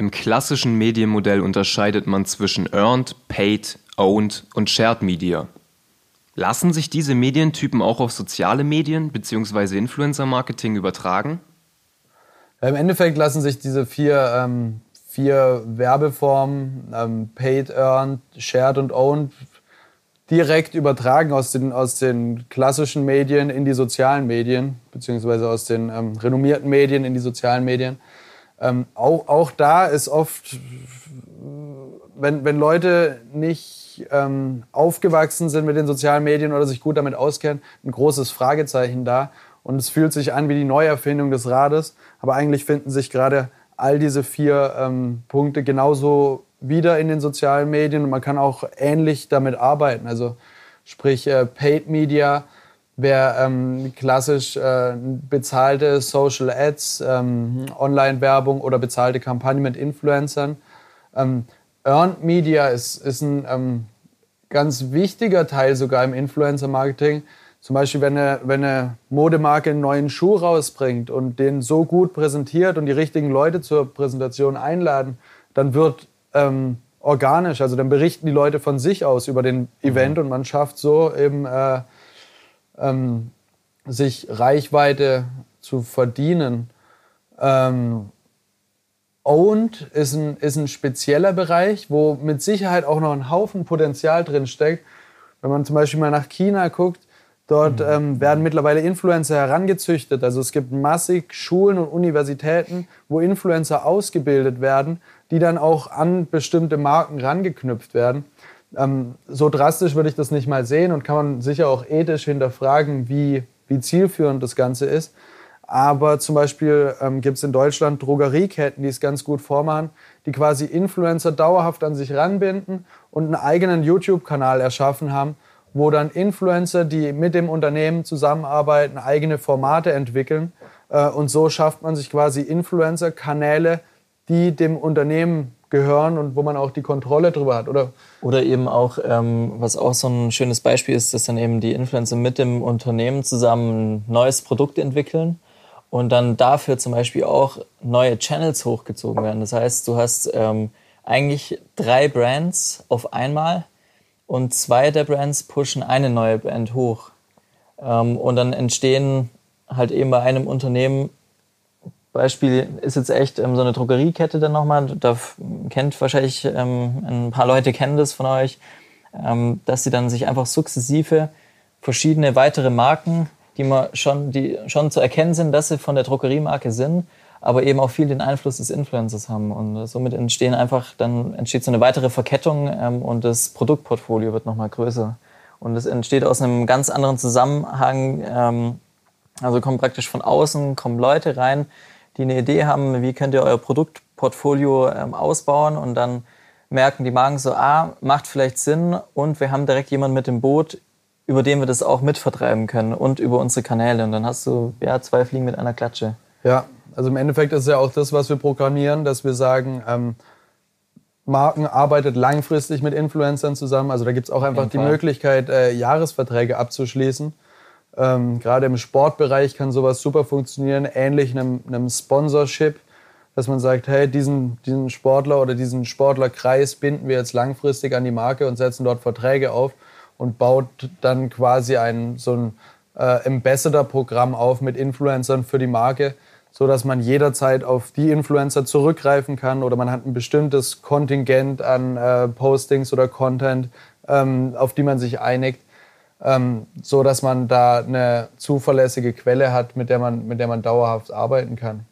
Im klassischen Medienmodell unterscheidet man zwischen Earned, Paid, Owned und Shared Media. Lassen sich diese Medientypen auch auf soziale Medien bzw. Influencer-Marketing übertragen? Im Endeffekt lassen sich diese vier, ähm, vier Werbeformen, ähm, Paid, Earned, Shared und Owned, direkt übertragen aus den, aus den klassischen Medien in die sozialen Medien, beziehungsweise aus den ähm, renommierten Medien in die sozialen Medien. Ähm, auch, auch da ist oft, wenn, wenn Leute nicht ähm, aufgewachsen sind mit den sozialen Medien oder sich gut damit auskennen, ein großes Fragezeichen da. Und es fühlt sich an wie die Neuerfindung des Rades. Aber eigentlich finden sich gerade all diese vier ähm, Punkte genauso wieder in den sozialen Medien und man kann auch ähnlich damit arbeiten. Also sprich äh, Paid Media wäre ähm, klassisch äh, bezahlte Social Ads, ähm, Online-Werbung oder bezahlte Kampagnen mit Influencern. Ähm, Earned Media ist, ist ein ähm, ganz wichtiger Teil sogar im Influencer-Marketing. Zum Beispiel, wenn eine, wenn eine Modemarke einen neuen Schuh rausbringt und den so gut präsentiert und die richtigen Leute zur Präsentation einladen, dann wird ähm, organisch, also dann berichten die Leute von sich aus über den Event mhm. und man schafft so eben äh, ähm, sich Reichweite zu verdienen. Ähm, Owned ist ein, ist ein spezieller Bereich, wo mit Sicherheit auch noch ein Haufen Potenzial drin steckt. Wenn man zum Beispiel mal nach China guckt, dort mhm. ähm, werden mittlerweile Influencer herangezüchtet. Also es gibt massig Schulen und Universitäten, wo Influencer ausgebildet werden, die dann auch an bestimmte Marken rangeknüpft werden. Ähm, so drastisch würde ich das nicht mal sehen und kann man sicher auch ethisch hinterfragen, wie, wie zielführend das Ganze ist. Aber zum Beispiel ähm, gibt es in Deutschland Drogerieketten, die es ganz gut vormachen, die quasi Influencer dauerhaft an sich ranbinden und einen eigenen YouTube-Kanal erschaffen haben, wo dann Influencer, die mit dem Unternehmen zusammenarbeiten, eigene Formate entwickeln. Äh, und so schafft man sich quasi Influencer-Kanäle, die dem Unternehmen gehören und wo man auch die Kontrolle drüber hat, oder? Oder eben auch, ähm, was auch so ein schönes Beispiel ist, dass dann eben die Influencer mit dem Unternehmen zusammen ein neues Produkt entwickeln und dann dafür zum Beispiel auch neue Channels hochgezogen werden. Das heißt, du hast ähm, eigentlich drei Brands auf einmal und zwei der Brands pushen eine neue Brand hoch. Ähm, und dann entstehen halt eben bei einem Unternehmen Beispiel ist jetzt echt ähm, so eine Drogeriekette dann nochmal. Da kennt wahrscheinlich ähm, ein paar Leute kennen das von euch, ähm, dass sie dann sich einfach sukzessive verschiedene weitere Marken, die man schon, die schon zu erkennen sind, dass sie von der Drogeriemarke sind, aber eben auch viel den Einfluss des Influencers haben. Und somit entstehen einfach, dann entsteht so eine weitere Verkettung ähm, und das Produktportfolio wird nochmal größer. Und es entsteht aus einem ganz anderen Zusammenhang. Ähm, also kommen praktisch von außen, kommen Leute rein, die eine Idee haben, wie könnt ihr euer Produktportfolio ähm, ausbauen und dann merken die Marken so, ah, macht vielleicht Sinn und wir haben direkt jemanden mit dem Boot, über den wir das auch mitvertreiben können und über unsere Kanäle. Und dann hast du ja zwei Fliegen mit einer Klatsche. Ja, also im Endeffekt ist es ja auch das, was wir programmieren, dass wir sagen, ähm, Marken arbeitet langfristig mit Influencern zusammen. Also da gibt es auch einfach die Möglichkeit, äh, Jahresverträge abzuschließen. Ähm, Gerade im Sportbereich kann sowas super funktionieren, ähnlich einem, einem Sponsorship, dass man sagt, hey, diesen, diesen Sportler oder diesen Sportlerkreis binden wir jetzt langfristig an die Marke und setzen dort Verträge auf und baut dann quasi ein so ein äh, Ambassador-Programm auf mit Influencern für die Marke, so dass man jederzeit auf die Influencer zurückgreifen kann oder man hat ein bestimmtes Kontingent an äh, Postings oder Content, ähm, auf die man sich einigt ähm, so dass man da eine zuverlässige Quelle hat, mit der man, mit der man dauerhaft arbeiten kann.